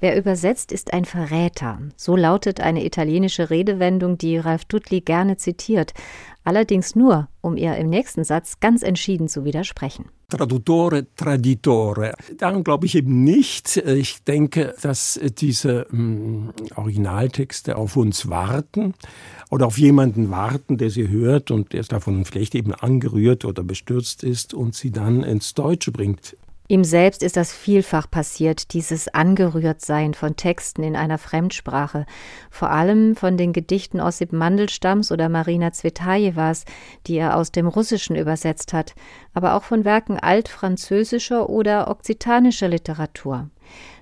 Wer übersetzt, ist ein Verräter. So lautet eine italienische Redewendung, die Ralf Dudley gerne zitiert. Allerdings nur, um ihr im nächsten Satz ganz entschieden zu widersprechen. Traduttore, Traditore. Daran glaube ich eben nicht. Ich denke, dass diese mh, hm, Originaltexte auf uns warten oder auf jemanden warten, der sie hört und der davon vielleicht eben angerührt oder bestürzt ist und sie dann ins Deutsche bringt. Ihm selbst ist das vielfach passiert, dieses Angerührtsein von Texten in einer Fremdsprache, vor allem von den Gedichten Ossip Mandelstams oder Marina Zvetajewas, die er aus dem Russischen übersetzt hat, aber auch von Werken altfranzösischer oder okzitanischer Literatur.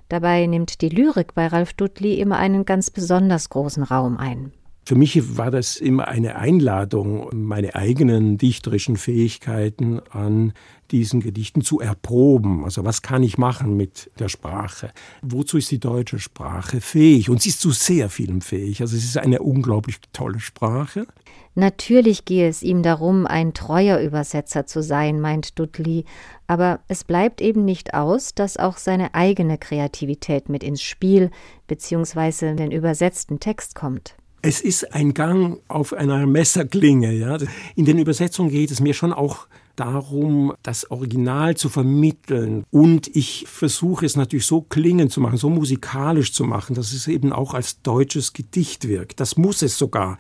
Dabei nimmt die Lyrik bei Ralf Dudley immer einen ganz besonders großen Raum ein. Für mich war das immer eine Einladung, meine eigenen dichterischen Fähigkeiten an diesen Gedichten zu erproben. Also was kann ich machen mit der Sprache? Wozu ist die deutsche Sprache fähig? Und sie ist zu sehr vielem fähig. Also es ist eine unglaublich tolle Sprache. Natürlich gehe es ihm darum, ein treuer Übersetzer zu sein, meint Dudley, aber es bleibt eben nicht aus, dass auch seine eigene Kreativität mit ins Spiel bzw. den übersetzten Text kommt. Es ist ein Gang auf einer Messerklinge. Ja. In den Übersetzungen geht es mir schon auch darum, das Original zu vermitteln. Und ich versuche es natürlich so klingend zu machen, so musikalisch zu machen, dass es eben auch als deutsches Gedicht wirkt. Das muss es sogar.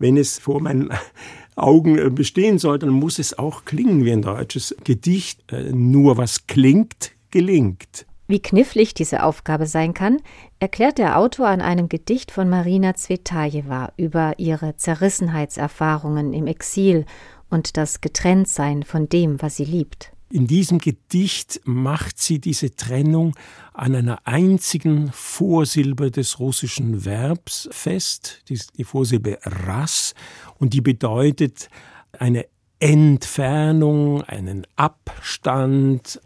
Wenn es vor meinen Augen bestehen soll, dann muss es auch klingen wie ein deutsches Gedicht. Äh, nur was klingt, gelingt. Wie knifflig diese Aufgabe sein kann, erklärt der Autor an einem Gedicht von Marina Zvetajewa über ihre Zerrissenheitserfahrungen im Exil und das Getrenntsein von dem, was sie liebt. In diesem Gedicht macht sie diese Trennung an einer einzigen Vorsilbe des russischen Verbs fest, die Vorsilbe ras, und die bedeutet eine Entfernung, einen Abstand,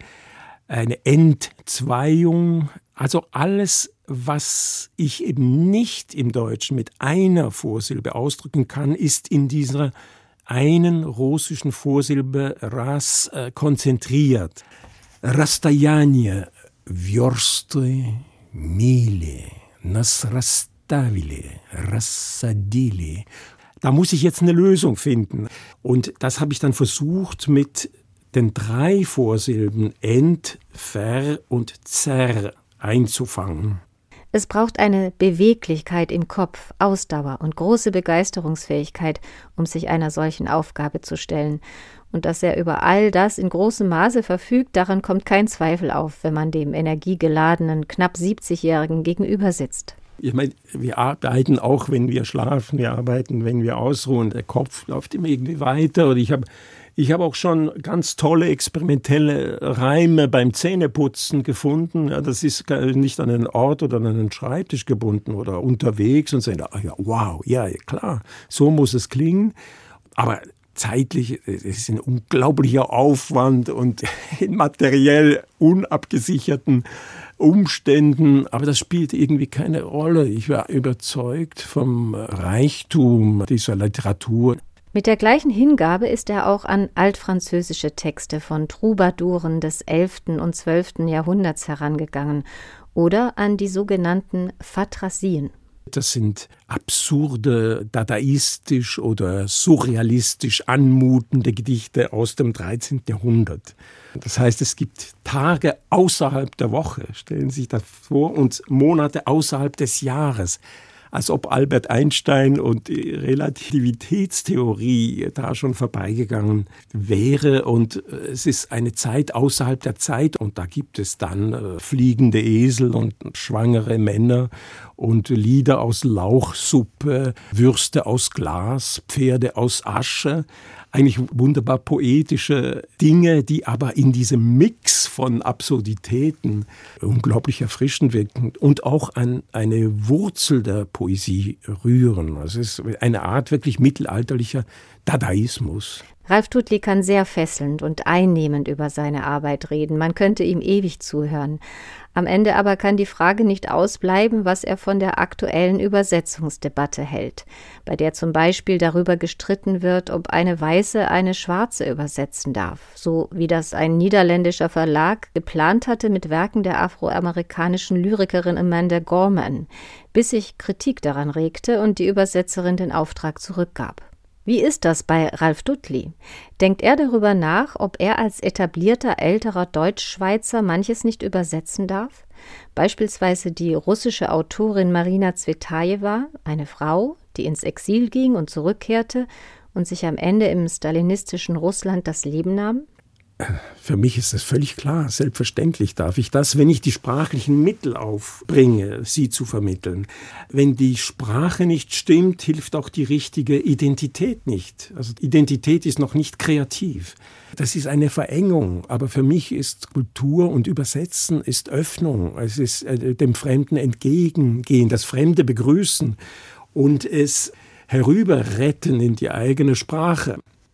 eine Entzweiung. Also alles, was ich eben nicht im Deutschen mit einer Vorsilbe ausdrücken kann, ist in dieser einen russischen Vorsilbe Ras äh, konzentriert. Rastajanie, Würste, Miele, Nasrastavile, rastavile. Da muss ich jetzt eine Lösung finden. Und das habe ich dann versucht mit den drei Vorsilben ent, ver und zer einzufangen. Es braucht eine Beweglichkeit im Kopf, Ausdauer und große Begeisterungsfähigkeit, um sich einer solchen Aufgabe zu stellen. Und dass er über all das in großem Maße verfügt, daran kommt kein Zweifel auf, wenn man dem energiegeladenen, knapp 70-Jährigen gegenüber sitzt. Ich meine, wir arbeiten auch, wenn wir schlafen, wir arbeiten, wenn wir ausruhen. Der Kopf läuft immer irgendwie weiter. Und ich habe ich habe auch schon ganz tolle experimentelle Reime beim Zähneputzen gefunden. Ja, das ist nicht an einen Ort oder an einen Schreibtisch gebunden oder unterwegs und sagen, ah ja, wow, ja, klar, so muss es klingen. Aber zeitlich, es ist ein unglaublicher Aufwand und in materiell unabgesicherten Umständen, aber das spielt irgendwie keine Rolle. Ich war überzeugt vom Reichtum dieser Literatur. Mit der gleichen Hingabe ist er auch an altfranzösische Texte von Troubadouren des 11. und 12. Jahrhunderts herangegangen oder an die sogenannten Phatrasien. Das sind absurde, dadaistisch oder surrealistisch anmutende Gedichte aus dem 13. Jahrhundert. Das heißt, es gibt Tage außerhalb der Woche, stellen Sie sich das vor, und Monate außerhalb des Jahres als ob Albert Einstein und die Relativitätstheorie da schon vorbeigegangen wäre. Und äh, es ist eine Zeit außerhalb der Zeit und da gibt es dann äh, fliegende Esel und schwangere Männer und Lieder aus Lauchsuppe, Würste aus Glas, Pferde aus Asche eigentlich wunderbar poetische Dinge, die aber in diesem Mix von Absurditäten unglaublich erfrischend wirken und auch an eine Wurzel der Poesie rühren. Also es ist eine Art wirklich mittelalterlicher Dadaismus. Ralf Tutli kann sehr fesselnd und einnehmend über seine Arbeit reden. Man könnte ihm ewig zuhören. Am Ende aber kann die Frage nicht ausbleiben, was er von der aktuellen Übersetzungsdebatte hält, bei der zum Beispiel darüber gestritten wird, ob eine Weiße eine Schwarze übersetzen darf, so wie das ein niederländischer Verlag geplant hatte mit Werken der afroamerikanischen Lyrikerin Amanda Gorman, bis sich Kritik daran regte und die Übersetzerin den Auftrag zurückgab. Wie ist das bei Ralf Dudley? Denkt er darüber nach, ob er als etablierter älterer Deutschschweizer manches nicht übersetzen darf? Beispielsweise die russische Autorin Marina Zvetajewa, eine Frau, die ins Exil ging und zurückkehrte und sich am Ende im stalinistischen Russland das Leben nahm? Für mich ist das völlig klar. Selbstverständlich darf ich das, wenn ich die sprachlichen Mittel aufbringe, sie zu vermitteln. Wenn die Sprache nicht stimmt, hilft auch die richtige Identität nicht. Also Identität ist noch nicht kreativ. Das ist eine Verengung. Aber für mich ist Kultur und Übersetzen ist Öffnung. Es ist äh, dem Fremden entgegengehen, das Fremde begrüßen und es herüberretten in die eigene Sprache.